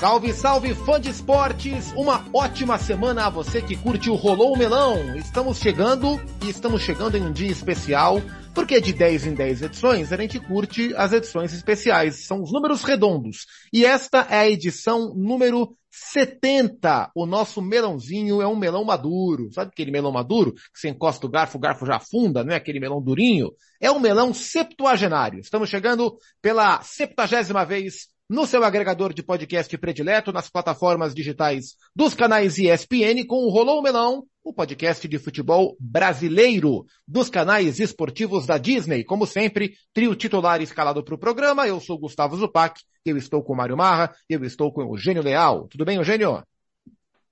Salve, salve, fã de esportes! Uma ótima semana a você que curte o Rolou o Melão. Estamos chegando e estamos chegando em um dia especial, porque de 10 em 10 edições a gente curte as edições especiais. São os números redondos. E esta é a edição número 70. O nosso melãozinho é um melão maduro. Sabe aquele melão maduro que você encosta o garfo, o garfo já afunda, não é aquele melão durinho? É um melão septuagenário. Estamos chegando pela septagésima vez no seu agregador de podcast predileto, nas plataformas digitais dos canais ESPN, com o Rolou Melão, o podcast de futebol brasileiro dos canais esportivos da Disney. Como sempre, trio titular escalado para o programa. Eu sou Gustavo Zupac, eu estou com o Mário Marra, eu estou com o Eugênio Leal. Tudo bem, Eugênio?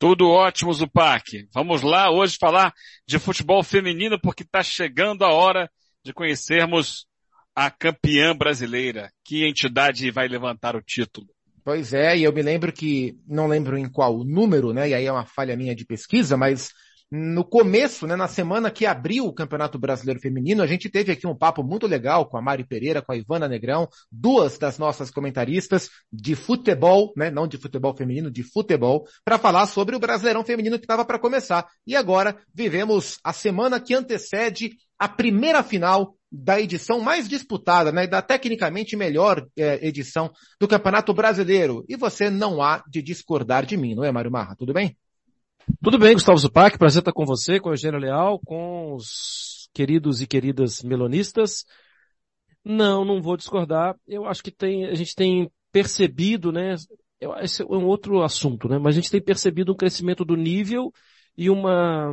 Tudo ótimo, Zupac. Vamos lá hoje falar de futebol feminino, porque está chegando a hora de conhecermos a campeã brasileira? Que entidade vai levantar o título? Pois é, e eu me lembro que, não lembro em qual número, né, e aí é uma falha minha de pesquisa, mas no começo, né, na semana que abriu o Campeonato Brasileiro Feminino, a gente teve aqui um papo muito legal com a Mari Pereira, com a Ivana Negrão, duas das nossas comentaristas de futebol, né, não de futebol feminino, de futebol, para falar sobre o Brasileirão Feminino que estava para começar. E agora vivemos a semana que antecede a primeira final da edição mais disputada, né, da tecnicamente melhor é, edição do Campeonato Brasileiro. E você não há de discordar de mim, não é, Mário Marra? Tudo bem? Tudo bem, Gustavo Zupac. Prazer estar com você, com o Eugênio Leal, com os queridos e queridas melonistas. Não, não vou discordar. Eu acho que tem, a gente tem percebido, né, esse é um outro assunto, né, mas a gente tem percebido um crescimento do nível e uma,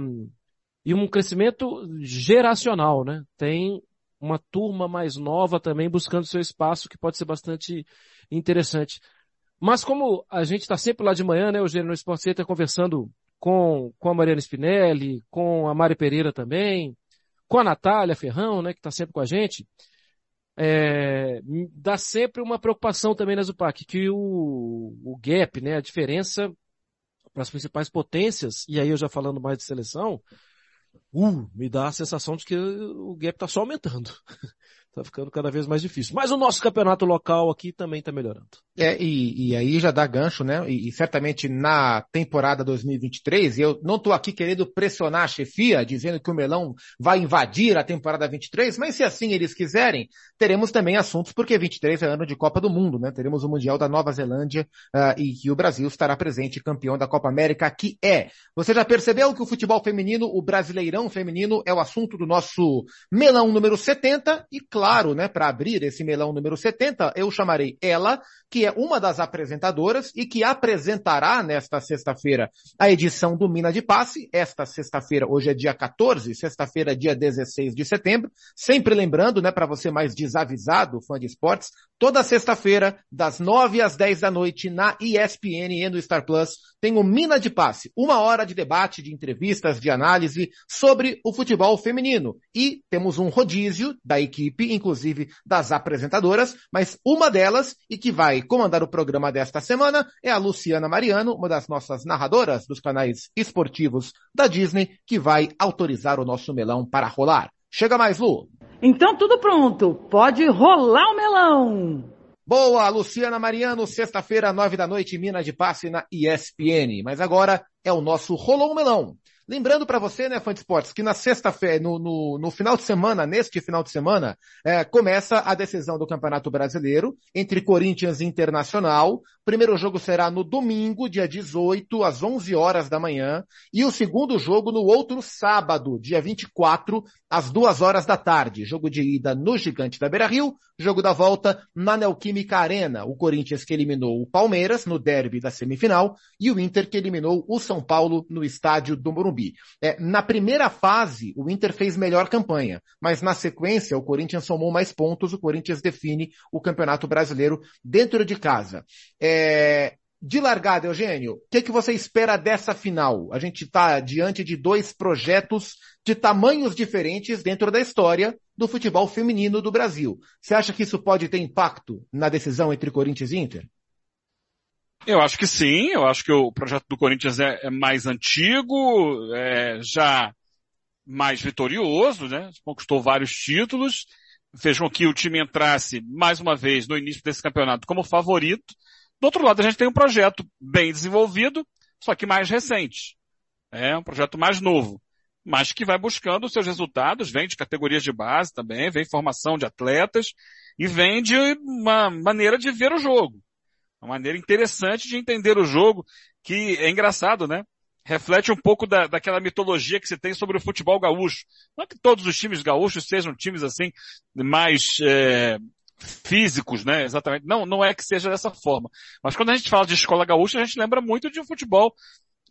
e um crescimento geracional, né? Tem uma turma mais nova também buscando seu espaço, que pode ser bastante interessante. Mas como a gente está sempre lá de manhã, né, Eugênio, no Sport Center, conversando com, com a Mariana Spinelli, com a Mari Pereira também, com a Natália Ferrão, né, que está sempre com a gente, é, dá sempre uma preocupação também na Zupac, que o, o gap, né, a diferença para as principais potências, e aí eu já falando mais de seleção, uh, me dá a sensação de que o gap está só aumentando. Tá ficando cada vez mais difícil. Mas o nosso campeonato local aqui também está melhorando. É, e, e, aí já dá gancho, né? E, e, certamente na temporada 2023, eu não estou aqui querendo pressionar a chefia, dizendo que o Melão vai invadir a temporada 23, mas se assim eles quiserem, teremos também assuntos, porque 23 é ano de Copa do Mundo, né? Teremos o Mundial da Nova Zelândia uh, e que o Brasil estará presente campeão da Copa América, que é. Você já percebeu que o futebol feminino, o brasileirão feminino, é o assunto do nosso Melão número 70 e claro, claro, né, para abrir esse melão número 70, eu chamarei ela, que é uma das apresentadoras e que apresentará nesta sexta-feira a edição do Mina de Passe. Esta sexta-feira, hoje é dia 14, sexta-feira, dia 16 de setembro. Sempre lembrando, né, para você mais desavisado, fã de esportes, toda sexta-feira, das 9 às 10 da noite, na ESPN e no Star Plus, tem o Mina de Passe, uma hora de debate, de entrevistas, de análise sobre o futebol feminino. E temos um rodízio da equipe, inclusive das apresentadoras, mas uma delas, e que vai comandar o programa desta semana, é a Luciana Mariano, uma das nossas narradoras dos canais esportivos da Disney, que vai autorizar o nosso melão para rolar. Chega mais, Lu! Então tudo pronto, pode rolar o melão! Boa, Luciana Mariano, sexta-feira, nove da noite, Minas de Passe na ESPN. Mas agora é o nosso Rolou Melão. Lembrando para você, né, fã de esportes, que na sexta-feira, no, no, no, final de semana, neste final de semana, é, começa a decisão do Campeonato Brasileiro entre Corinthians e Internacional. O primeiro jogo será no domingo, dia 18, às 11 horas da manhã, e o segundo jogo no outro sábado, dia 24, às 2 horas da tarde. Jogo de ida no Gigante da Beira-Rio, jogo da volta na Neoquímica Arena. O Corinthians que eliminou o Palmeiras no derby da semifinal e o Inter que eliminou o São Paulo no estádio do. Morumbi. É, na primeira fase, o Inter fez melhor campanha, mas na sequência, o Corinthians somou mais pontos, o Corinthians define o Campeonato Brasileiro dentro de casa. É, de largada, Eugênio, o que, que você espera dessa final? A gente está diante de dois projetos de tamanhos diferentes dentro da história do futebol feminino do Brasil. Você acha que isso pode ter impacto na decisão entre Corinthians e Inter? Eu acho que sim, eu acho que o projeto do Corinthians é, é mais antigo, é já mais vitorioso, né? Conquistou vários títulos, fez com que o time entrasse mais uma vez no início desse campeonato como favorito. Do outro lado, a gente tem um projeto bem desenvolvido, só que mais recente. É um projeto mais novo, mas que vai buscando seus resultados, vem de categorias de base também, vem formação de atletas e vem de uma maneira de ver o jogo. Uma maneira interessante de entender o jogo, que é engraçado, né? reflete um pouco da, daquela mitologia que se tem sobre o futebol gaúcho. Não é que todos os times gaúchos sejam times assim mais é, físicos, né? Exatamente. Não, não é que seja dessa forma. Mas quando a gente fala de escola gaúcha, a gente lembra muito de um futebol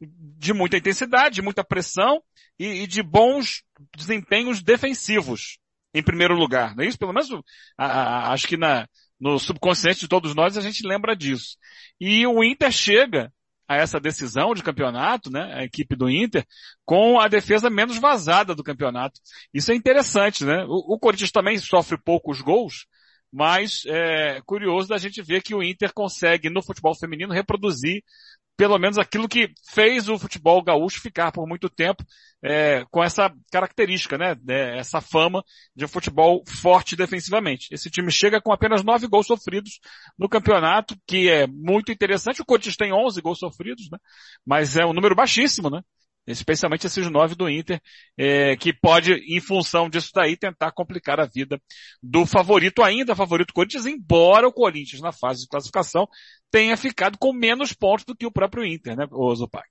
de muita intensidade, de muita pressão e, e de bons desempenhos defensivos, em primeiro lugar. Não é isso? Pelo menos a, a, acho que na, no subconsciente de todos nós a gente lembra disso. E o Inter chega a essa decisão de campeonato, né, a equipe do Inter, com a defesa menos vazada do campeonato. Isso é interessante, né? O, o Corinthians também sofre poucos gols, mas é curioso da gente ver que o Inter consegue, no futebol feminino, reproduzir pelo menos aquilo que fez o futebol gaúcho ficar por muito tempo é, com essa característica, né? É, essa fama de um futebol forte defensivamente. Esse time chega com apenas nove gols sofridos no campeonato, que é muito interessante. O Corinthians tem onze gols sofridos, né? Mas é um número baixíssimo, né? Especialmente esses nove do Inter, é, que pode, em função disso daí, tentar complicar a vida do favorito ainda, favorito Corinthians, embora o Corinthians, na fase de classificação, tenha ficado com menos pontos do que o próprio Inter, né, o Zupac?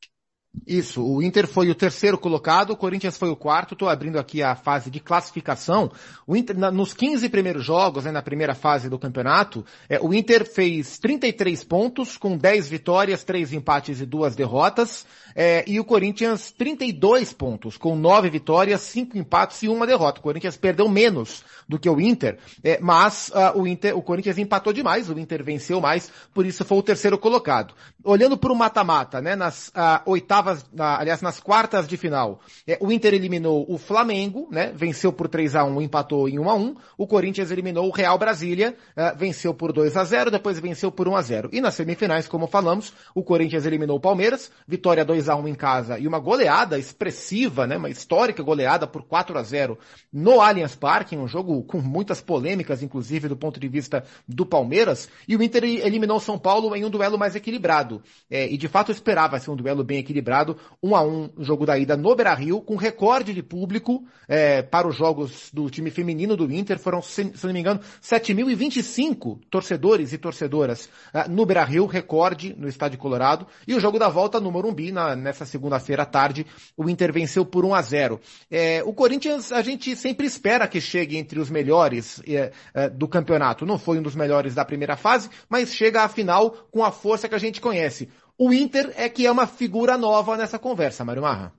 Isso, o Inter foi o terceiro colocado, o Corinthians foi o quarto, estou abrindo aqui a fase de classificação. O Inter, na, nos 15 primeiros jogos, né, na primeira fase do campeonato, é, o Inter fez 33 pontos, com 10 vitórias, 3 empates e 2 derrotas, é, e o Corinthians 32 pontos, com 9 vitórias, 5 empates e 1 derrota. O Corinthians perdeu menos do que o Inter, é, mas uh, o, Inter, o Corinthians empatou demais, o Inter venceu mais, por isso foi o terceiro colocado. Olhando para o mata-mata, né, nas uh, oitavas na, aliás, nas quartas de final, é, o Inter eliminou o Flamengo, né? Venceu por 3 a 1 empatou em 1 a 1 O Corinthians eliminou o Real Brasília, é, venceu por 2 a 0 depois venceu por 1 a 0 E nas semifinais, como falamos, o Corinthians eliminou o Palmeiras, vitória 2 a 1 em casa e uma goleada expressiva, né? Uma histórica goleada por 4 a 0 no Allianz Parque, um jogo com muitas polêmicas, inclusive do ponto de vista do Palmeiras. E o Inter eliminou o São Paulo em um duelo mais equilibrado. É, e de fato esperava ser um duelo bem equilibrado equilibrado, um a um no jogo da ida no Beira-Rio, com recorde de público é, para os jogos do time feminino do Inter. Foram, se, se não me engano, 7.025 torcedores e torcedoras é, no Beira-Rio, recorde no Estádio Colorado. E o jogo da volta no Morumbi, na, nessa segunda-feira à tarde, o Inter venceu por 1 a 0 é, O Corinthians, a gente sempre espera que chegue entre os melhores é, é, do campeonato. Não foi um dos melhores da primeira fase, mas chega à final com a força que a gente conhece. O Inter é que é uma figura nova nessa conversa, Mário Marra.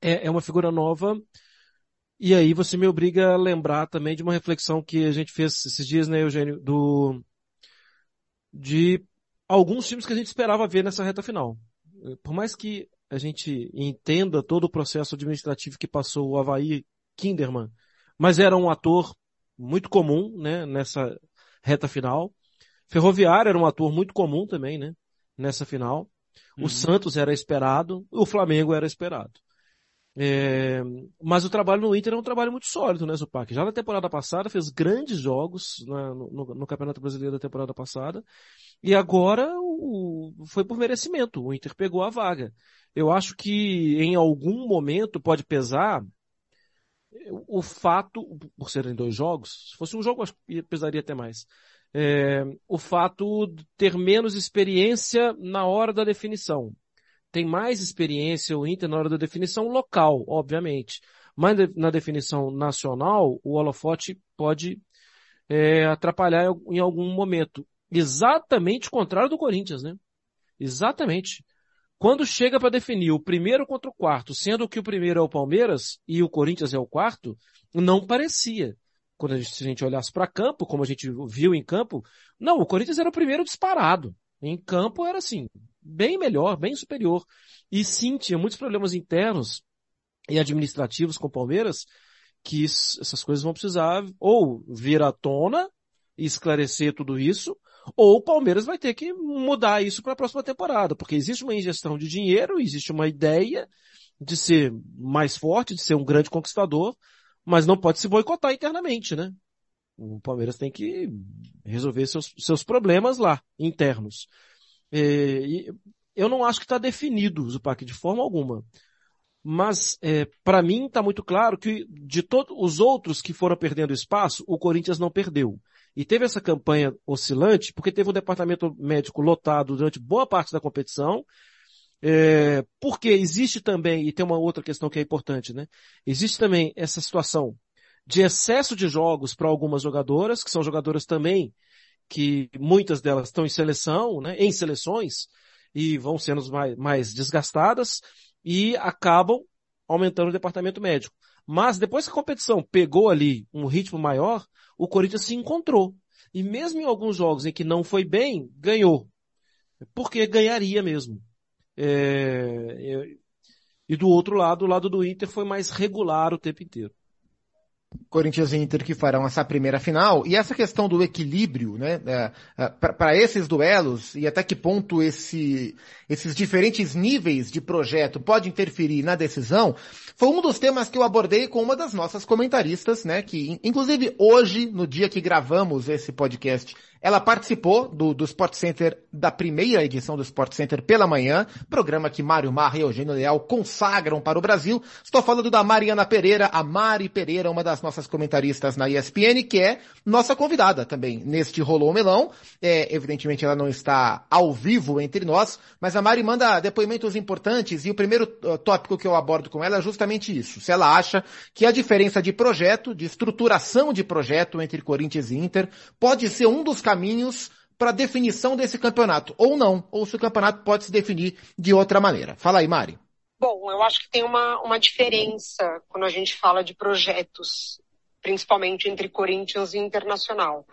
É, é uma figura nova. E aí você me obriga a lembrar também de uma reflexão que a gente fez esses dias, né, Eugênio, do, de alguns times que a gente esperava ver nessa reta final. Por mais que a gente entenda todo o processo administrativo que passou o Havaí Kinderman, mas era um ator muito comum, né, nessa reta final. Ferroviário era um ator muito comum também, né? nessa final. Uhum. O Santos era esperado, o Flamengo era esperado. É, mas o trabalho no Inter é um trabalho muito sólido, né, Zupac? Já na temporada passada fez grandes jogos né, no, no, no, Campeonato Brasileiro da temporada passada. E agora o, foi por merecimento. O Inter pegou a vaga. Eu acho que em algum momento pode pesar o fato, por serem dois jogos, se fosse um jogo, acho que pesaria até mais é, o fato de ter menos experiência na hora da definição. Tem mais experiência o Inter na hora da definição local, obviamente. Mas na definição nacional, o holofote pode é, atrapalhar em algum momento. Exatamente o contrário do Corinthians, né? Exatamente. Quando chega para definir o primeiro contra o quarto, sendo que o primeiro é o Palmeiras e o Corinthians é o quarto, não parecia quando a gente, se a gente olhasse para campo, como a gente viu em campo, não, o Corinthians era o primeiro disparado. Em campo era assim, bem melhor, bem superior. E sim, tinha muitos problemas internos e administrativos com o Palmeiras, que essas coisas vão precisar ou vir à tona e esclarecer tudo isso, ou o Palmeiras vai ter que mudar isso para a próxima temporada, porque existe uma ingestão de dinheiro, existe uma ideia de ser mais forte, de ser um grande conquistador, mas não pode se boicotar internamente, né? O Palmeiras tem que resolver seus, seus problemas lá, internos. É, eu não acho que está definido o Zupac de forma alguma. Mas, é, para mim, está muito claro que de todos os outros que foram perdendo espaço, o Corinthians não perdeu. E teve essa campanha oscilante, porque teve um departamento médico lotado durante boa parte da competição, é, porque existe também, e tem uma outra questão que é importante, né? Existe também essa situação de excesso de jogos para algumas jogadoras, que são jogadoras também que muitas delas estão em seleção, né, em seleções, e vão sendo mais, mais desgastadas, e acabam aumentando o departamento médico. Mas depois que a competição pegou ali um ritmo maior, o Corinthians se encontrou. E mesmo em alguns jogos em que não foi bem, ganhou. Porque ganharia mesmo. É... E do outro lado, o lado do Inter foi mais regular o tempo inteiro. Corinthians e Inter que farão essa primeira final. E essa questão do equilíbrio, né, é, é, para esses duelos e até que ponto esse, esses diferentes níveis de projeto pode interferir na decisão, foi um dos temas que eu abordei com uma das nossas comentaristas, né, que inclusive hoje, no dia que gravamos esse podcast, ela participou do, do Sport Center, da primeira edição do Sport Center pela manhã, programa que Mário Marra e Eugênio Leal consagram para o Brasil. Estou falando da Mariana Pereira, a Mari Pereira, uma das nossas comentaristas na ESPN, que é nossa convidada também neste Rolou Melão. É, evidentemente ela não está ao vivo entre nós, mas a Mari manda depoimentos importantes e o primeiro uh, tópico que eu abordo com ela é justamente isso. Se ela acha que a diferença de projeto, de estruturação de projeto entre Corinthians e Inter, pode ser um dos caminhos para definição desse campeonato, ou não, ou se o campeonato pode se definir de outra maneira. Fala aí, Mari. Bom, eu acho que tem uma, uma diferença quando a gente fala de projetos, principalmente entre Corinthians e Internacional.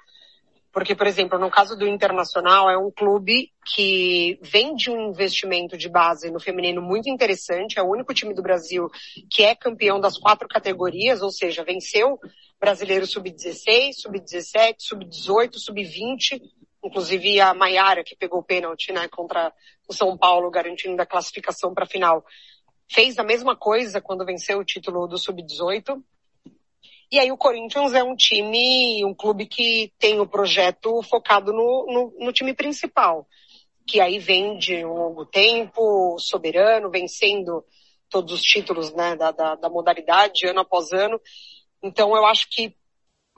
Porque, por exemplo, no caso do Internacional, é um clube que vem de um investimento de base no feminino muito interessante. É o único time do Brasil que é campeão das quatro categorias, ou seja, venceu brasileiro sub-16, sub-17, sub-18, sub-20, inclusive a Maiara, que pegou o pênalti, né, contra o São Paulo, garantindo a classificação para a final, fez a mesma coisa quando venceu o título do sub-18. E aí o Corinthians é um time, um clube que tem o projeto focado no, no, no time principal, que aí vem de um longo tempo, soberano, vencendo todos os títulos né, da, da, da modalidade ano após ano. Então eu acho que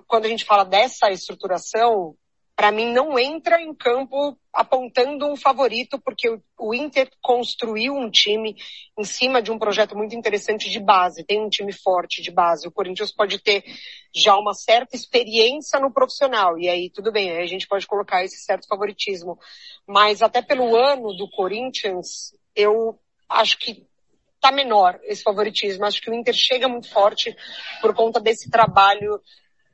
quando a gente fala dessa estruturação, para mim não entra em campo apontando um favorito, porque o Inter construiu um time em cima de um projeto muito interessante de base, tem um time forte de base. O Corinthians pode ter já uma certa experiência no profissional, e aí tudo bem, aí a gente pode colocar esse certo favoritismo. Mas até pelo ano do Corinthians, eu acho que está menor esse favoritismo. Acho que o Inter chega muito forte por conta desse trabalho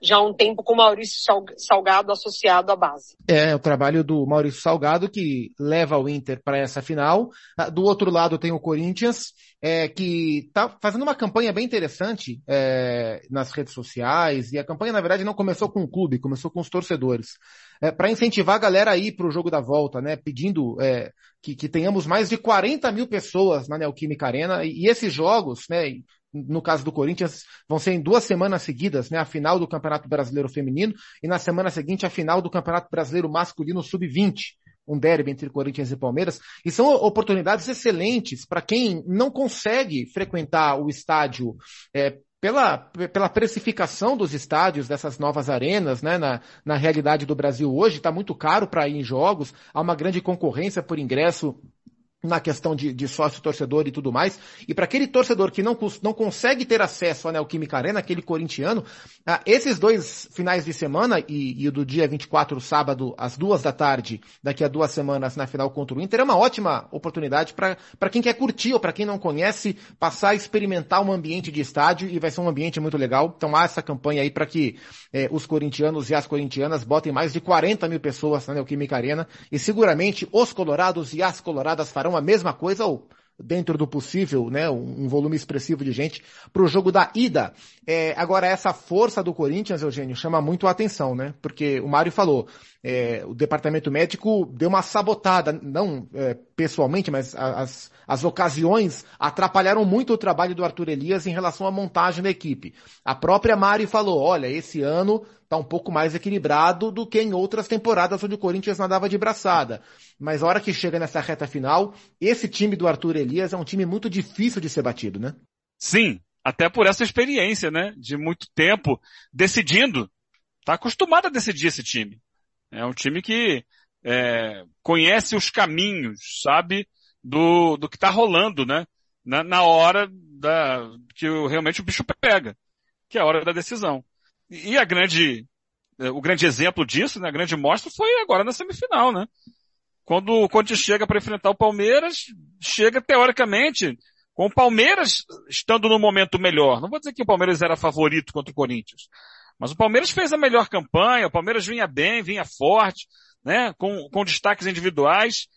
já há um tempo com Maurício Salgado associado à base. É, o trabalho do Maurício Salgado que leva o Inter para essa final. Ah, do outro lado tem o Corinthians, é, que está fazendo uma campanha bem interessante é, nas redes sociais, e a campanha, na verdade, não começou com o clube, começou com os torcedores. É, para incentivar a galera a ir para o jogo da volta, né? Pedindo é, que, que tenhamos mais de 40 mil pessoas na Neoquímica Arena, e, e esses jogos, né? No caso do Corinthians, vão ser em duas semanas seguidas, né? A final do Campeonato Brasileiro Feminino e na semana seguinte a final do Campeonato Brasileiro Masculino Sub-20. Um derby entre Corinthians e Palmeiras. E são oportunidades excelentes para quem não consegue frequentar o estádio é, pela, pela precificação dos estádios dessas novas arenas, né, na, na realidade do Brasil hoje, está muito caro para ir em jogos, há uma grande concorrência por ingresso na questão de, de sócio torcedor e tudo mais. E para aquele torcedor que não, não consegue ter acesso à Neoquímica Arena, aquele corintiano, ah, esses dois finais de semana e, e o do dia 24, sábado, às duas da tarde, daqui a duas semanas na final contra o Inter, é uma ótima oportunidade para quem quer curtir ou para quem não conhece, passar a experimentar um ambiente de estádio e vai ser um ambiente muito legal. Então há essa campanha aí para que eh, os corintianos e as corintianas botem mais de 40 mil pessoas na Neoquímica Arena e seguramente os colorados e as coloradas farão farão a mesma coisa ou dentro do possível, né, um volume expressivo de gente, para o jogo da ida. É, agora, essa força do Corinthians, Eugênio, chama muito a atenção, né? Porque o Mário falou, é, o departamento médico deu uma sabotada, não é, pessoalmente, mas as, as ocasiões atrapalharam muito o trabalho do Arthur Elias em relação à montagem da equipe. A própria Mari falou, olha, esse ano está um pouco mais equilibrado do que em outras temporadas onde o Corinthians nadava de braçada. Mas a hora que chega nessa reta final, esse time do Arthur Elias é um time muito difícil de ser batido, né? Sim, até por essa experiência, né? De muito tempo decidindo. Tá acostumado a decidir esse time. É um time que é, conhece os caminhos, sabe, do, do que está rolando, né? Na, na hora da, que realmente o bicho pega, que é a hora da decisão. E a grande, é, o grande exemplo disso, né, a grande mostra foi agora na semifinal, né? Quando o Corinthians chega para enfrentar o Palmeiras, chega teoricamente com o Palmeiras estando no momento melhor. Não vou dizer que o Palmeiras era favorito contra o Corinthians, mas o Palmeiras fez a melhor campanha, o Palmeiras vinha bem, vinha forte, né, com, com destaques individuais,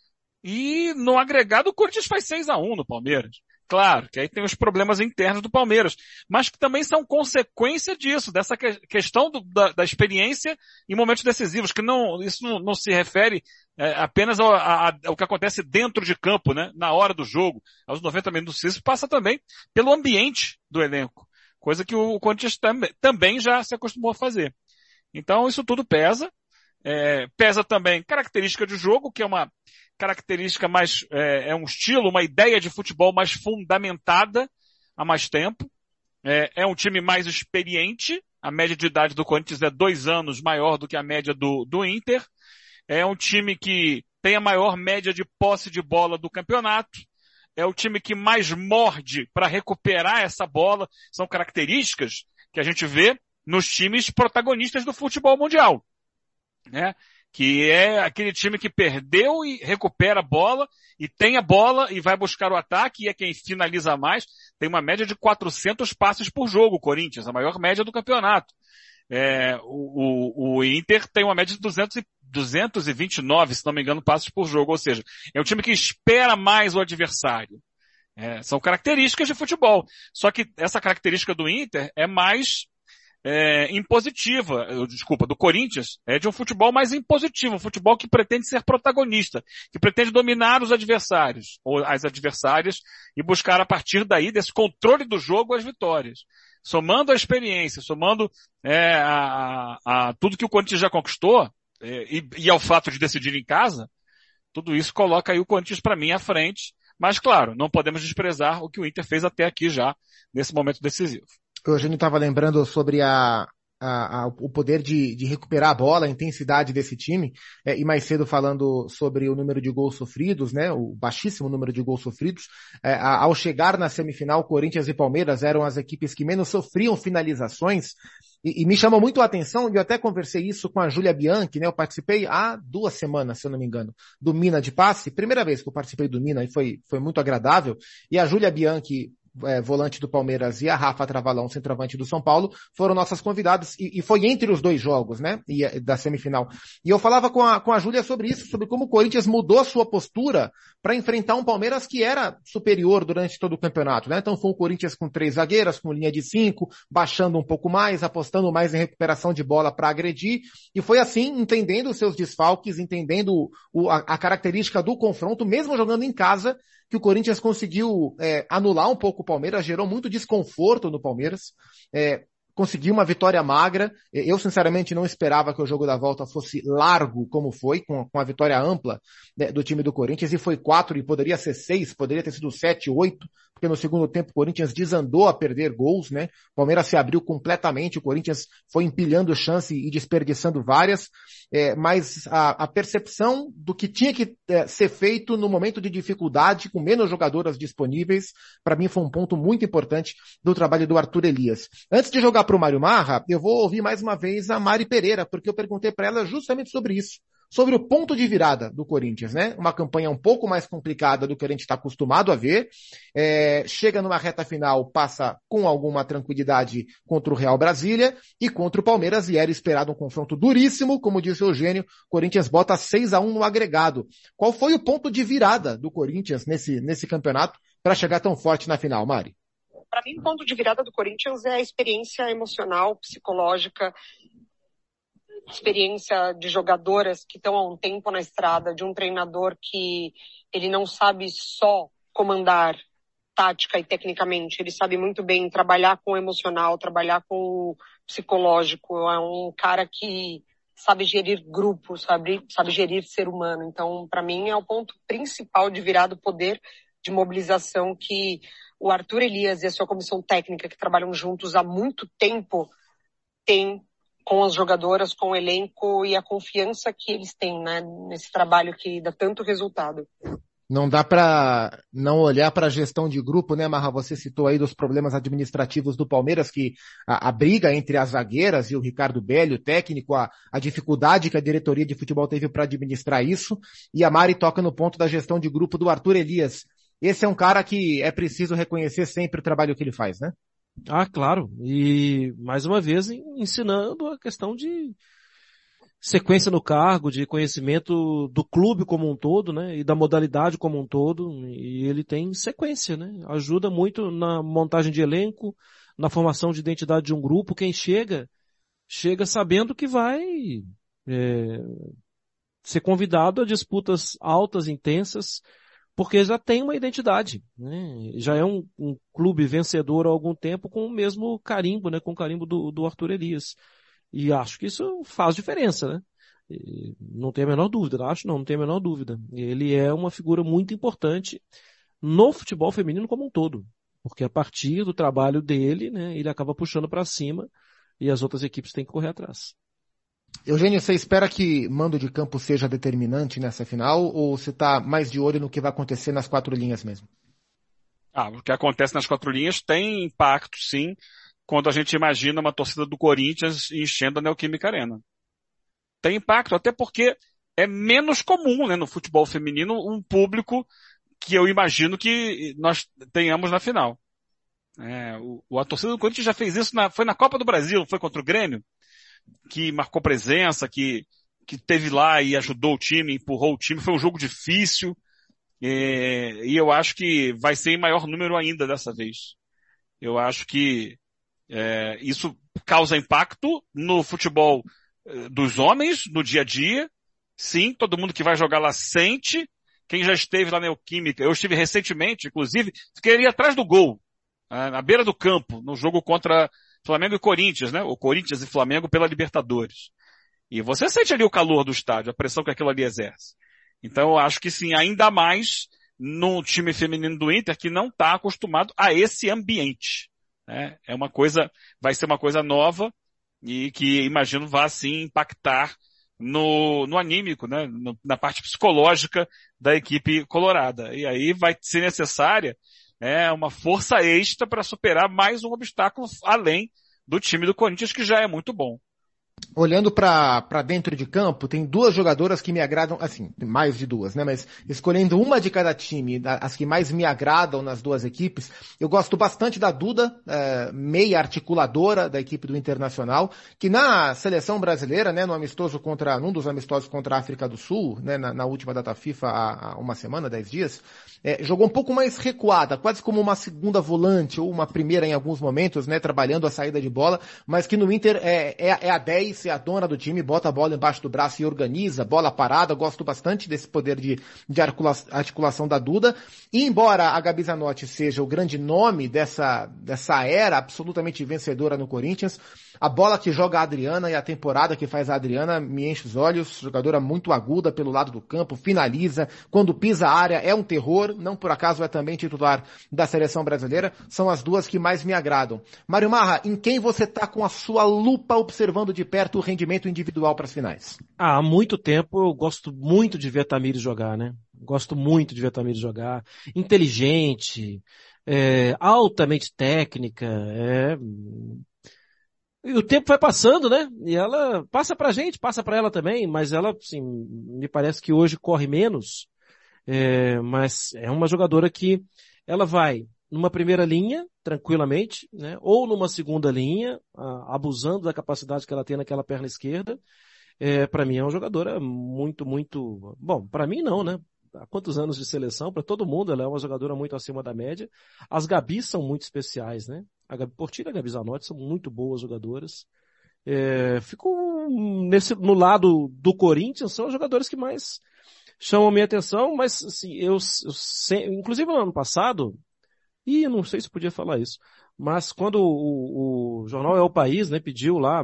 e no agregado o Corinthians faz 6 a 1 no Palmeiras. Claro, que aí tem os problemas internos do Palmeiras, mas que também são consequência disso, dessa que, questão do, da, da, experiência em momentos decisivos, que não, isso não, não se refere é, apenas ao, a, ao, que acontece dentro de campo, né, na hora do jogo, aos 90 minutos, isso passa também pelo ambiente do elenco, coisa que o Corinthians tam, também já se acostumou a fazer. Então isso tudo pesa, é, pesa também característica de jogo, que é uma característica mais, é, é, um estilo, uma ideia de futebol mais fundamentada há mais tempo. É, é, um time mais experiente. A média de idade do Corinthians é dois anos maior do que a média do, do Inter. É um time que tem a maior média de posse de bola do campeonato. É o time que mais morde para recuperar essa bola. São características que a gente vê nos times protagonistas do futebol mundial. Né? que é aquele time que perdeu e recupera a bola e tem a bola e vai buscar o ataque e é quem finaliza mais. Tem uma média de 400 passes por jogo, o Corinthians, a maior média do campeonato. É, o, o, o, Inter tem uma média de 200 e, 229, se não me engano, passes por jogo. Ou seja, é um time que espera mais o adversário. É, são características de futebol. Só que essa característica do Inter é mais é, impositiva, desculpa, do Corinthians, é de um futebol mais impositivo, um futebol que pretende ser protagonista, que pretende dominar os adversários, ou as adversárias, e buscar a partir daí, desse controle do jogo, as vitórias. Somando a experiência, somando é, a, a, tudo que o Corinthians já conquistou, é, e, e ao fato de decidir em casa, tudo isso coloca aí o Corinthians para mim à frente, mas claro, não podemos desprezar o que o Inter fez até aqui já, nesse momento decisivo o Eugênio estava lembrando sobre a, a, a, o poder de, de, recuperar a bola, a intensidade desse time, é, e mais cedo falando sobre o número de gols sofridos, né, o baixíssimo número de gols sofridos. É, ao chegar na semifinal, Corinthians e Palmeiras eram as equipes que menos sofriam finalizações, e, e me chamou muito a atenção, e eu até conversei isso com a Júlia Bianchi, né, eu participei há duas semanas, se eu não me engano, do Mina de Passe, primeira vez que eu participei do Mina, e foi, foi muito agradável, e a Júlia Bianchi é, volante do Palmeiras, e a Rafa Travalão, centroavante do São Paulo, foram nossas convidadas, e, e foi entre os dois jogos, né, e, é, da semifinal. E eu falava com a, com a Júlia sobre isso, sobre como o Corinthians mudou a sua postura para enfrentar um Palmeiras que era superior durante todo o campeonato, né, então foi o Corinthians com três zagueiras, com linha de cinco, baixando um pouco mais, apostando mais em recuperação de bola para agredir, e foi assim, entendendo os seus desfalques, entendendo o, a, a característica do confronto, mesmo jogando em casa, que o Corinthians conseguiu é, anular um pouco o Palmeiras, gerou muito desconforto no Palmeiras. É, conseguiu uma vitória magra. Eu, sinceramente, não esperava que o jogo da volta fosse largo como foi, com, com a vitória ampla né, do time do Corinthians, e foi quatro, e poderia ser seis, poderia ter sido sete, oito, porque no segundo tempo o Corinthians desandou a perder gols, né? O Palmeiras se abriu completamente, o Corinthians foi empilhando chance e desperdiçando várias, é, mas a, a, percepção do que tinha que é, ser feito no momento de dificuldade, com menos jogadoras disponíveis, para mim foi um ponto muito importante do trabalho do Arthur Elias. Antes de jogar para o Mário Marra, eu vou ouvir mais uma vez a Mari Pereira, porque eu perguntei para ela justamente sobre isso sobre o ponto de virada do Corinthians, né? Uma campanha um pouco mais complicada do que a gente está acostumado a ver. É, chega numa reta final, passa com alguma tranquilidade contra o Real Brasília e contra o Palmeiras e era esperado um confronto duríssimo, como disse o Eugênio, Corinthians bota 6 a 1 no agregado. Qual foi o ponto de virada do Corinthians nesse, nesse campeonato para chegar tão forte na final, Mari? Para mim, o ponto de virada do Corinthians é a experiência emocional, psicológica, experiência de jogadoras que estão há um tempo na estrada, de um treinador que ele não sabe só comandar tática e tecnicamente, ele sabe muito bem trabalhar com o emocional, trabalhar com o psicológico, é um cara que sabe gerir grupos, sabe, sabe gerir ser humano. Então, para mim, é o ponto principal de virar do poder de mobilização que o Arthur Elias e a sua comissão técnica, que trabalham juntos há muito tempo, tem com as jogadoras, com o elenco e a confiança que eles têm né, nesse trabalho que dá tanto resultado. Não dá para não olhar para a gestão de grupo, né, Marra? Você citou aí dos problemas administrativos do Palmeiras, que a, a briga entre as zagueiras e o Ricardo Belli, o técnico, a, a dificuldade que a diretoria de futebol teve para administrar isso. E a Mari toca no ponto da gestão de grupo do Arthur Elias. Esse é um cara que é preciso reconhecer sempre o trabalho que ele faz, né? Ah, claro. E mais uma vez ensinando a questão de sequência no cargo, de conhecimento do clube como um todo, né? E da modalidade como um todo. E ele tem sequência, né? Ajuda muito na montagem de elenco, na formação de identidade de um grupo. Quem chega, chega sabendo que vai é, ser convidado a disputas altas, intensas, porque já tem uma identidade, né? Já é um, um, clube vencedor há algum tempo com o mesmo carimbo, né? Com o carimbo do, do Arthur Elias. E acho que isso faz diferença, né? Não tem a menor dúvida, acho não, não tem a menor dúvida. Ele é uma figura muito importante no futebol feminino como um todo. Porque a partir do trabalho dele, né, ele acaba puxando para cima e as outras equipes têm que correr atrás. Eugênio, você espera que mando de campo seja determinante nessa final ou você está mais de olho no que vai acontecer nas quatro linhas mesmo? Ah, o que acontece nas quatro linhas tem impacto, sim, quando a gente imagina uma torcida do Corinthians enchendo a Neoquímica Arena. Tem impacto, até porque é menos comum, né, no futebol feminino, um público que eu imagino que nós tenhamos na final. É, o, a torcida do Corinthians já fez isso, na, foi na Copa do Brasil, foi contra o Grêmio, que marcou presença, que, que teve lá e ajudou o time, empurrou o time, foi um jogo difícil, é, e eu acho que vai ser em maior número ainda dessa vez. Eu acho que é, isso causa impacto no futebol eh, dos homens, no dia a dia. Sim, todo mundo que vai jogar lá sente. Quem já esteve lá na Neoquímica, eu estive recentemente, inclusive, fiquei ali atrás do gol, né, na beira do campo, no jogo contra Flamengo e Corinthians, né? O Corinthians e Flamengo pela Libertadores. E você sente ali o calor do estádio, a pressão que aquilo ali exerce. Então eu acho que sim, ainda mais no time feminino do Inter que não está acostumado a esse ambiente. Né? É uma coisa, vai ser uma coisa nova e que imagino vá sim impactar no, no anímico, né? Na parte psicológica da equipe colorada. E aí vai ser necessária né, uma força extra para superar mais um obstáculo além do time do Corinthians que já é muito bom olhando para dentro de campo, tem duas jogadoras que me agradam, assim, mais de duas, né? Mas escolhendo uma de cada time, as que mais me agradam nas duas equipes, eu gosto bastante da Duda, é, meia articuladora da equipe do Internacional, que na seleção brasileira, né, no amistoso contra, num dos amistosos contra a África do Sul, né, na, na última data FIFA há, há uma semana, dez dias, é, jogou um pouco mais recuada, quase como uma segunda volante ou uma primeira em alguns momentos, né, trabalhando a saída de bola, mas que no Inter é, é, é a 10, é a dona do time, bota a bola embaixo do braço e organiza, bola parada, gosto bastante desse poder de, de articulação da Duda. E embora a Gabi Zanotti seja o grande nome dessa, dessa era absolutamente vencedora no Corinthians, a bola que joga a Adriana e a temporada que faz a Adriana me enche os olhos. Jogadora muito aguda pelo lado do campo, finaliza. Quando pisa a área é um terror. Não por acaso é também titular da seleção brasileira. São as duas que mais me agradam. Mário Marra, em quem você está com a sua lupa observando de perto o rendimento individual para as finais? há muito tempo eu gosto muito de ver a Tamires jogar, né? Gosto muito de ver a Tamires jogar. Inteligente, é, altamente técnica, é, e o tempo vai passando, né? E ela passa pra gente, passa pra ela também, mas ela, assim, me parece que hoje corre menos. É, mas é uma jogadora que ela vai numa primeira linha, tranquilamente, né? Ou numa segunda linha, abusando da capacidade que ela tem naquela perna esquerda. É, para mim é uma jogadora muito, muito, bom, para mim não, né? Há quantos anos de seleção, para todo mundo, ela é uma jogadora muito acima da média. As Gabis são muito especiais, né? A Gabi Portilho e a Gabi Zanotti são muito boas jogadoras. É, fico nesse, no lado do Corinthians, são os jogadores que mais chamam minha atenção, mas assim, eu, eu inclusive no ano passado, e não sei se podia falar isso, mas quando o, o, jornal É o País, né, pediu lá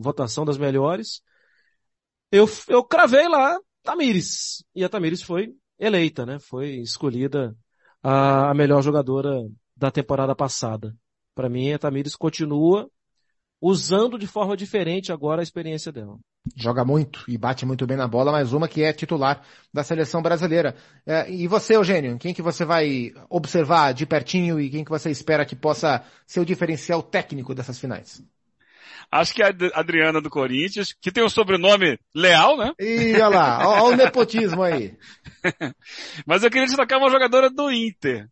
votação das melhores, eu, eu cravei lá Tamires. E a Tamires foi eleita, né? Foi escolhida a, melhor jogadora da temporada passada. Para mim, a Tamires continua usando de forma diferente agora a experiência dela. Joga muito e bate muito bem na bola, mas uma que é titular da seleção brasileira. É, e você, Eugênio, quem que você vai observar de pertinho e quem que você espera que possa ser o diferencial técnico dessas finais? Acho que é a Adriana do Corinthians, que tem o sobrenome Leal, né? E olha lá, olha o nepotismo aí. Mas eu queria destacar uma jogadora do Inter,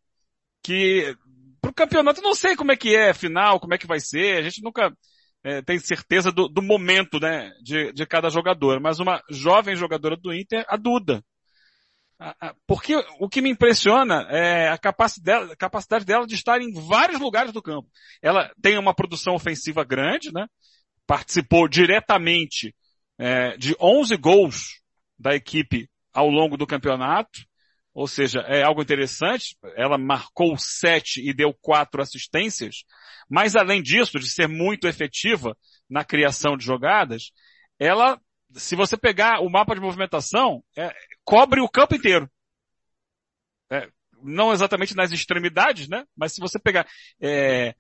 que pro campeonato não sei como é que é, final, como é que vai ser, a gente nunca é, tem certeza do, do momento, né, de, de cada jogador, mas uma jovem jogadora do Inter, a Duda. Porque o que me impressiona é a capacidade, dela de estar em vários lugares do campo. Ela tem uma produção ofensiva grande, né? Participou diretamente é, de 11 gols da equipe ao longo do campeonato. Ou seja, é algo interessante. Ela marcou sete e deu quatro assistências. Mas além disso, de ser muito efetiva na criação de jogadas, ela, se você pegar o mapa de movimentação, é, cobre o campo inteiro. É, não exatamente nas extremidades, né? Mas se você pegar é,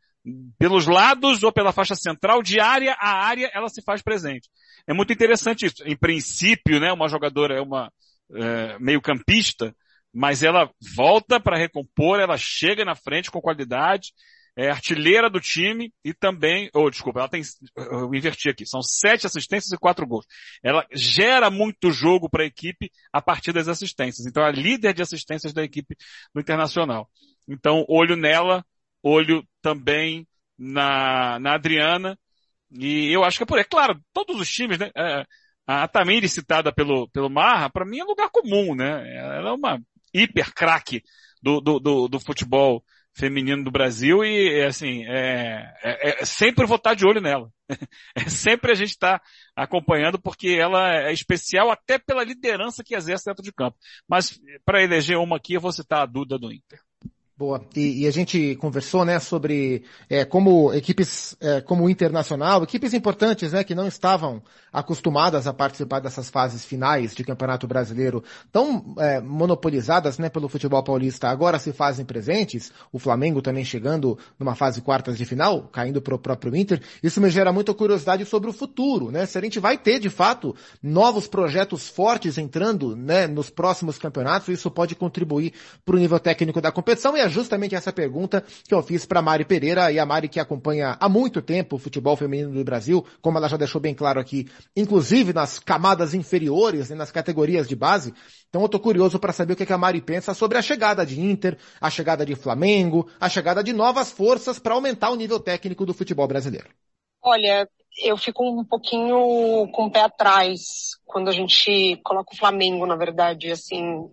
pelos lados ou pela faixa central, de área a área, ela se faz presente. É muito interessante isso. Em princípio, né, uma jogadora é uma é, meio campista, mas ela volta para recompor, ela chega na frente com qualidade, é artilheira do time e também, ou oh, desculpa, ela tem, eu inverti aqui, são sete assistências e quatro gols. Ela gera muito jogo para a equipe a partir das assistências. Então, é líder de assistências da equipe do Internacional. Então, olho nela, olho também na, na Adriana, e eu acho que é por. É claro, todos os times, né? É, a Tamiri citada pelo, pelo Marra, para mim é lugar comum, né? Ela é uma hiper craque do, do, do, do futebol feminino do Brasil e, assim, é, é, é sempre vou estar de olho nela. É sempre a gente está acompanhando porque ela é especial até pela liderança que exerce dentro de campo. Mas para eleger uma aqui, eu vou citar a Duda do Inter. Boa. E, e, a gente conversou, né, sobre é, como equipes é, como o Internacional, equipes importantes, né, que não estavam acostumadas a participar dessas fases finais de Campeonato Brasileiro, tão é, monopolizadas, né, pelo futebol paulista, agora se fazem presentes. O Flamengo também chegando numa fase quartas de final, caindo para o próprio Inter. Isso me gera muita curiosidade sobre o futuro, né? Se a gente vai ter, de fato, novos projetos fortes entrando, né, nos próximos campeonatos, isso pode contribuir para o nível técnico da competição e justamente essa pergunta que eu fiz para Mari Pereira e a Mari que acompanha há muito tempo o futebol feminino do Brasil, como ela já deixou bem claro aqui, inclusive nas camadas inferiores, né, nas categorias de base. Então eu tô curioso para saber o que, que a Mari pensa sobre a chegada de Inter, a chegada de Flamengo, a chegada de novas forças para aumentar o nível técnico do futebol brasileiro. Olha, eu fico um pouquinho com o pé atrás quando a gente coloca o Flamengo, na verdade, assim,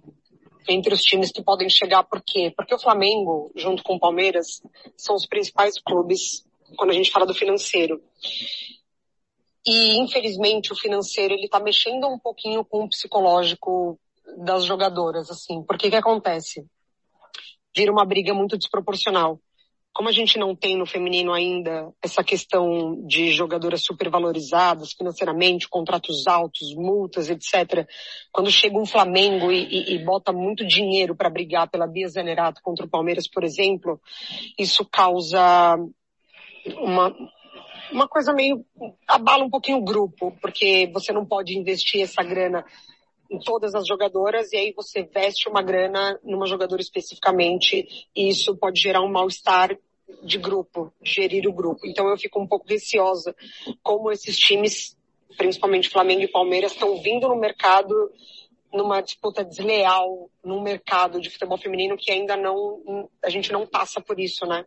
entre os times que podem chegar. Por quê? Porque o Flamengo, junto com o Palmeiras, são os principais clubes quando a gente fala do financeiro. E, infelizmente, o financeiro, ele tá mexendo um pouquinho com o psicológico das jogadoras, assim. Porque que acontece? Vira uma briga muito desproporcional como a gente não tem no feminino ainda essa questão de jogadoras supervalorizadas financeiramente, contratos altos, multas, etc. Quando chega um Flamengo e, e, e bota muito dinheiro para brigar pela Bia Zanerato contra o Palmeiras, por exemplo, isso causa uma, uma coisa meio, abala um pouquinho o grupo, porque você não pode investir essa grana em todas as jogadoras e aí você veste uma grana numa jogadora especificamente e isso pode gerar um mal-estar de grupo, gerir o grupo. Então eu fico um pouco receosa como esses times, principalmente Flamengo e Palmeiras, estão vindo no mercado numa disputa desleal num mercado de futebol feminino que ainda não, a gente não passa por isso, né?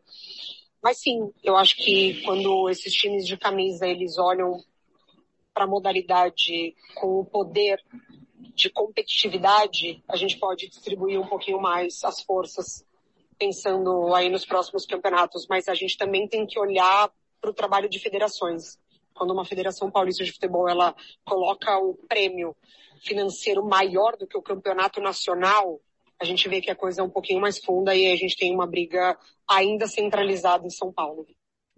Mas sim, eu acho que quando esses times de camisa eles olham para a modalidade com o poder de competitividade, a gente pode distribuir um pouquinho mais as forças pensando aí nos próximos campeonatos, mas a gente também tem que olhar para o trabalho de federações. Quando uma federação paulista de futebol ela coloca o prêmio financeiro maior do que o campeonato nacional, a gente vê que a coisa é um pouquinho mais funda e a gente tem uma briga ainda centralizada em São Paulo.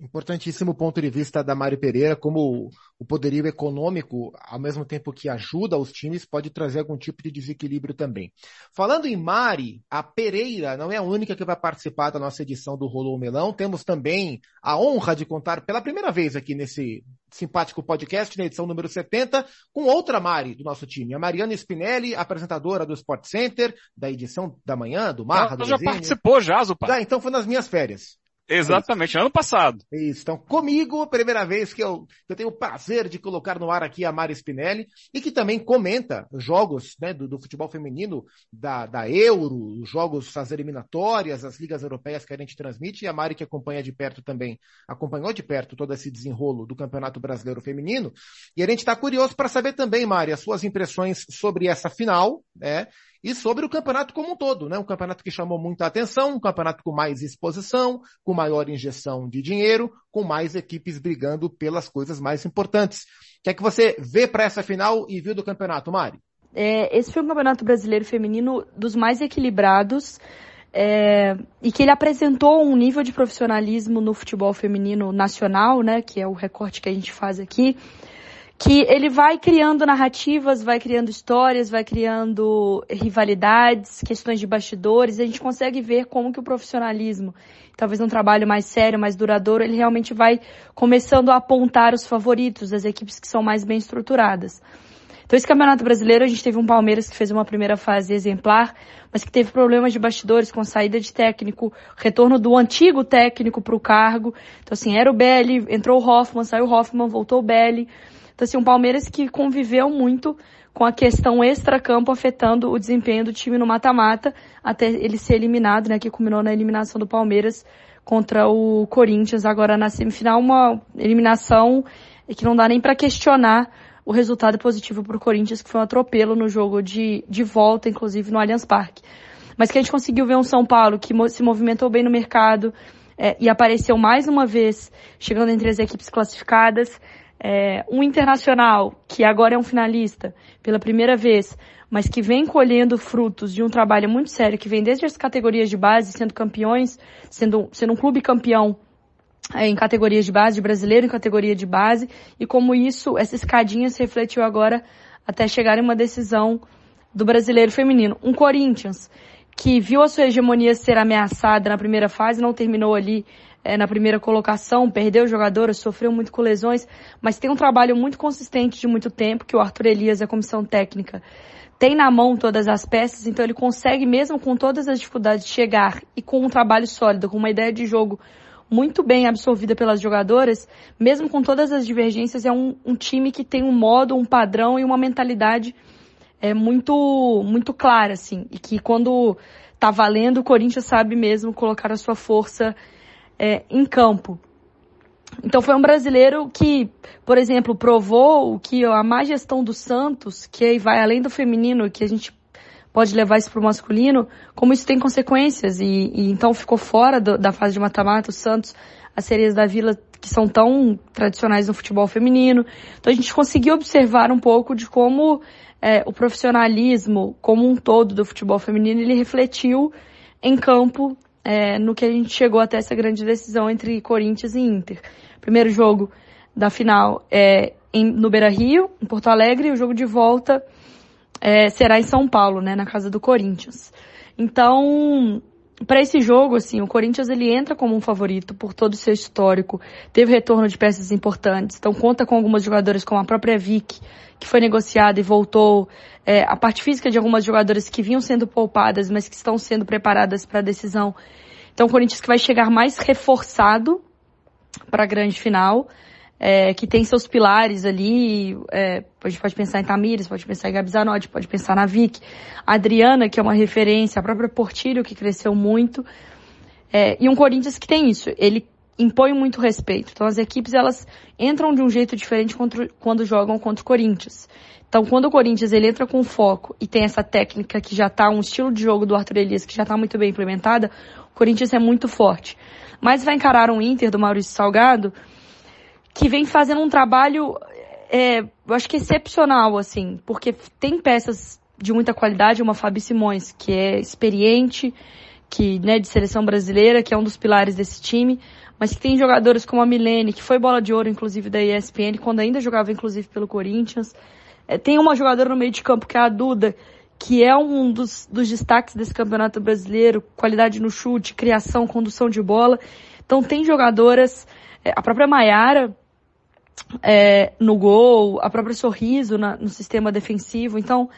Importantíssimo ponto de vista da Mari Pereira, como o poderio econômico, ao mesmo tempo que ajuda os times, pode trazer algum tipo de desequilíbrio também. Falando em Mari, a Pereira não é a única que vai participar da nossa edição do Rolou Melão. Temos também a honra de contar pela primeira vez aqui nesse simpático podcast, na edição número 70, com outra Mari do nosso time, a Mariana Spinelli, apresentadora do Sport Center, da edição da manhã, do Marra, Ela do já Desenho. participou já, Zupa. Ah, então foi nas minhas férias. Exatamente, ano passado. Isso. Então, comigo, primeira vez que eu, que eu tenho o prazer de colocar no ar aqui a Mari Spinelli e que também comenta jogos né, do, do futebol feminino da, da Euro, os jogos, as eliminatórias, as ligas europeias que a gente transmite e a Mari que acompanha de perto também, acompanhou de perto todo esse desenrolo do Campeonato Brasileiro Feminino. E a gente está curioso para saber também, Mari, as suas impressões sobre essa final, né? E sobre o campeonato como um todo, né? Um campeonato que chamou muita atenção, um campeonato com mais exposição, com maior injeção de dinheiro, com mais equipes brigando pelas coisas mais importantes. O que é que você vê para essa final e viu do campeonato, Mari? É, esse foi um campeonato brasileiro feminino dos mais equilibrados. É, e que ele apresentou um nível de profissionalismo no futebol feminino nacional, né, que é o recorte que a gente faz aqui, que ele vai criando narrativas, vai criando histórias, vai criando rivalidades, questões de bastidores, e a gente consegue ver como que o profissionalismo, talvez um trabalho mais sério, mais duradouro, ele realmente vai começando a apontar os favoritos, as equipes que são mais bem estruturadas. Então esse Campeonato Brasileiro, a gente teve um Palmeiras que fez uma primeira fase exemplar, mas que teve problemas de bastidores com saída de técnico, retorno do antigo técnico para o cargo. Então assim, era o Belli, entrou o Hoffman, saiu o Hoffman, voltou o Belli. Então, assim, um Palmeiras que conviveu muito com a questão extra-campo afetando o desempenho do time no mata-mata, até ele ser eliminado, né, que culminou na eliminação do Palmeiras contra o Corinthians agora na semifinal, uma eliminação que não dá nem para questionar o resultado positivo para o Corinthians, que foi um atropelo no jogo de, de volta, inclusive no Allianz Parque. Mas que a gente conseguiu ver um São Paulo que se movimentou bem no mercado é, e apareceu mais uma vez, chegando entre as equipes classificadas, é, um internacional que agora é um finalista pela primeira vez, mas que vem colhendo frutos de um trabalho muito sério, que vem desde as categorias de base, sendo campeões, sendo, sendo um clube campeão é, em categorias de base, de brasileiro em categoria de base, e como isso, essa escadinha se refletiu agora até chegar em uma decisão do brasileiro feminino. Um Corinthians que viu a sua hegemonia ser ameaçada na primeira fase, não terminou ali é, na primeira colocação, perdeu jogadoras, sofreu muito com lesões, mas tem um trabalho muito consistente de muito tempo, que o Arthur Elias, a comissão técnica, tem na mão todas as peças, então ele consegue, mesmo com todas as dificuldades, chegar e com um trabalho sólido, com uma ideia de jogo muito bem absorvida pelas jogadoras, mesmo com todas as divergências, é um, um time que tem um modo, um padrão e uma mentalidade é, muito, muito clara, assim, e que quando tá valendo, o Corinthians sabe mesmo colocar a sua força é, em campo. Então foi um brasileiro que, por exemplo, provou que a má gestão do Santos, que vai além do feminino, que a gente pode levar isso para o masculino, como isso tem consequências e, e então ficou fora do, da fase de mata-mata, o Santos, as sereias da Vila que são tão tradicionais no futebol feminino. Então a gente conseguiu observar um pouco de como é, o profissionalismo como um todo do futebol feminino ele refletiu em campo é, no que a gente chegou até essa grande decisão entre Corinthians e Inter. Primeiro jogo da final é em, no Beira Rio, em Porto Alegre, e o jogo de volta é, será em São Paulo, né, na casa do Corinthians. Então, para esse jogo, assim, o Corinthians ele entra como um favorito por todo o seu histórico. Teve retorno de peças importantes, então conta com algumas jogadoras como a própria Vick, que foi negociada e voltou. É, a parte física de algumas jogadoras que vinham sendo poupadas, mas que estão sendo preparadas para a decisão. Então, o Corinthians que vai chegar mais reforçado para a grande final, é, que tem seus pilares ali. É, a gente pode pensar em Tamires, pode pensar em Gabi Zanotti, pode pensar na Vick. A Adriana, que é uma referência, a própria Portilho, que cresceu muito. É, e um Corinthians que tem isso. Ele impõe muito respeito. Então as equipes elas entram de um jeito diferente contra, quando jogam contra o Corinthians. Então quando o Corinthians ele entra com foco e tem essa técnica que já está um estilo de jogo do Arthur Elias que já está muito bem implementada, o Corinthians é muito forte. Mas vai encarar um Inter do Maurício Salgado que vem fazendo um trabalho, é, eu acho que excepcional, assim, porque tem peças de muita qualidade, uma Fabi Simões, que é experiente, que, né, de seleção brasileira, que é um dos pilares desse time, mas que tem jogadores como a Milene, que foi bola de ouro, inclusive, da ESPN, quando ainda jogava, inclusive, pelo Corinthians. É, tem uma jogadora no meio de campo, que é a Duda, que é um dos, dos destaques desse campeonato brasileiro, qualidade no chute, criação, condução de bola. Então tem jogadoras, é, a própria Maiara, é, no gol, a própria Sorriso na, no sistema defensivo. Então,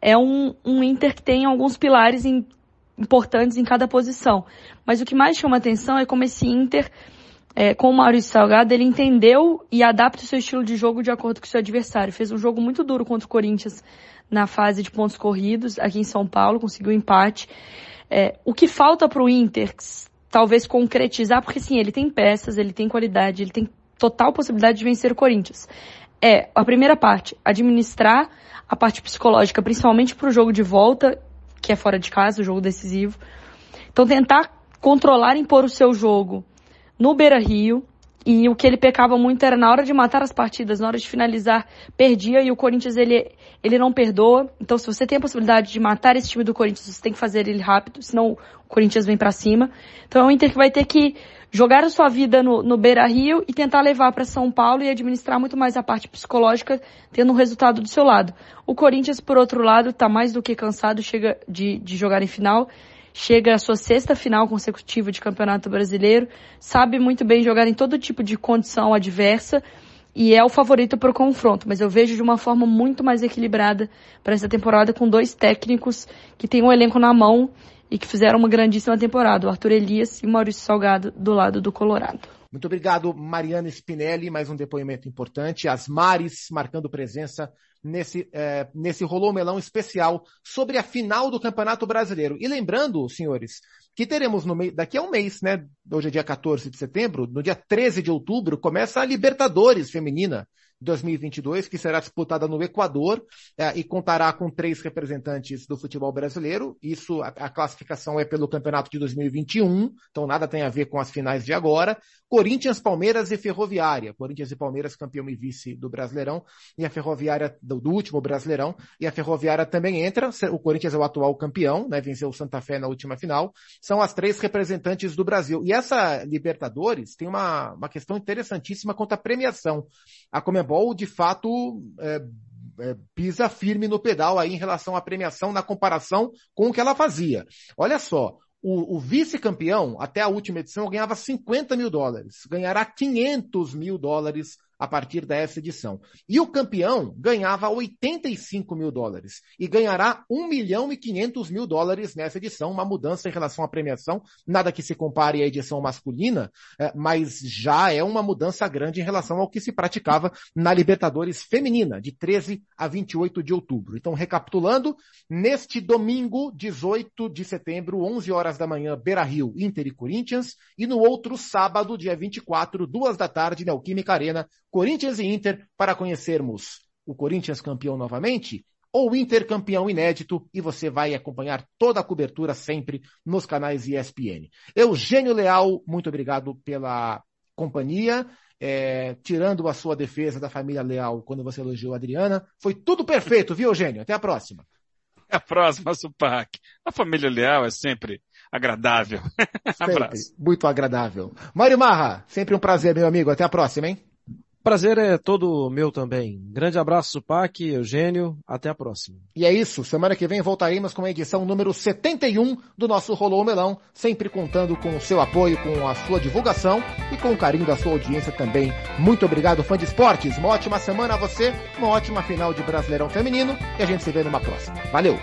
é um, um Inter que tem alguns pilares importantes em cada posição. Mas o que mais chama atenção é como esse Inter, é, com o Maurício Salgado, ele entendeu e adapta o seu estilo de jogo de acordo com o seu adversário. Fez um jogo muito duro contra o Corinthians na fase de pontos corridos, aqui em São Paulo, conseguiu empate. É, o que falta para o Inter, talvez concretizar, porque sim, ele tem peças, ele tem qualidade, ele tem total possibilidade de vencer o Corinthians. É, a primeira parte, administrar a parte psicológica, principalmente para o jogo de volta, que é fora de casa, o jogo decisivo. Então tentar controlar e impor o seu jogo no Beira Rio. E o que ele pecava muito era na hora de matar as partidas, na hora de finalizar, perdia e o Corinthians ele, ele não perdoa. Então se você tem a possibilidade de matar esse time do Corinthians, você tem que fazer ele rápido, senão o Corinthians vem para cima. Então é um Inter que vai ter que jogar a sua vida no, no Beira Rio e tentar levar para São Paulo e administrar muito mais a parte psicológica, tendo um resultado do seu lado. O Corinthians, por outro lado, está mais do que cansado, chega de, de jogar em final. Chega à sua sexta final consecutiva de Campeonato Brasileiro, sabe muito bem jogar em todo tipo de condição adversa e é o favorito para o confronto, mas eu vejo de uma forma muito mais equilibrada para essa temporada com dois técnicos que têm um elenco na mão e que fizeram uma grandíssima temporada, o Arthur Elias e o Maurício Salgado do lado do Colorado. Muito obrigado, Mariana Spinelli, mais um depoimento importante. As Mares marcando presença nesse, é, nesse Rolou Melão especial sobre a final do Campeonato Brasileiro. E lembrando, senhores, que teremos no meio, daqui a um mês, né? Hoje é dia 14 de setembro, no dia 13 de outubro, começa a Libertadores Feminina. 2022, que será disputada no Equador é, e contará com três representantes do futebol brasileiro. Isso, a, a, classificação é pelo campeonato de 2021, então nada tem a ver com as finais de agora. Corinthians, Palmeiras e Ferroviária. Corinthians e Palmeiras, campeão e vice do Brasileirão, e a Ferroviária do, do último Brasileirão, e a Ferroviária também entra. O Corinthians é o atual campeão, né? Venceu o Santa Fé na última final. São as três representantes do Brasil. E essa Libertadores tem uma, uma questão interessantíssima quanto à premiação. A Comebol de fato, é, é, pisa firme no pedal aí em relação à premiação na comparação com o que ela fazia. Olha só, o, o vice-campeão, até a última edição, ganhava 50 mil dólares. Ganhará 500 mil dólares a partir dessa edição. E o campeão ganhava 85 mil dólares e ganhará 1 milhão e 500 mil dólares nessa edição, uma mudança em relação à premiação, nada que se compare à edição masculina, é, mas já é uma mudança grande em relação ao que se praticava na Libertadores feminina, de 13 a 28 de outubro. Então, recapitulando, neste domingo, 18 de setembro, 11 horas da manhã, Beira Rio, Inter e Corinthians, e no outro sábado, dia 24, duas da tarde, Neoquímica Arena, Corinthians e Inter para conhecermos o Corinthians campeão novamente ou o Inter campeão inédito e você vai acompanhar toda a cobertura sempre nos canais ESPN. Eugênio Leal, muito obrigado pela companhia. É, tirando a sua defesa da família Leal quando você elogiou a Adriana. Foi tudo perfeito, viu, Eugênio? Até a próxima. Até a próxima, Supac. A família Leal é sempre agradável. Sempre, Abraço. Muito agradável. Mário Marra, sempre um prazer, meu amigo. Até a próxima, hein? Prazer é todo meu também. Grande abraço, Pac, Eugênio. Até a próxima. E é isso. Semana que vem voltaremos com a edição número 71 do nosso Rolou Melão, sempre contando com o seu apoio, com a sua divulgação e com o carinho da sua audiência também. Muito obrigado, fã de esportes. Uma ótima semana a você, uma ótima final de Brasileirão Feminino e a gente se vê numa próxima. Valeu!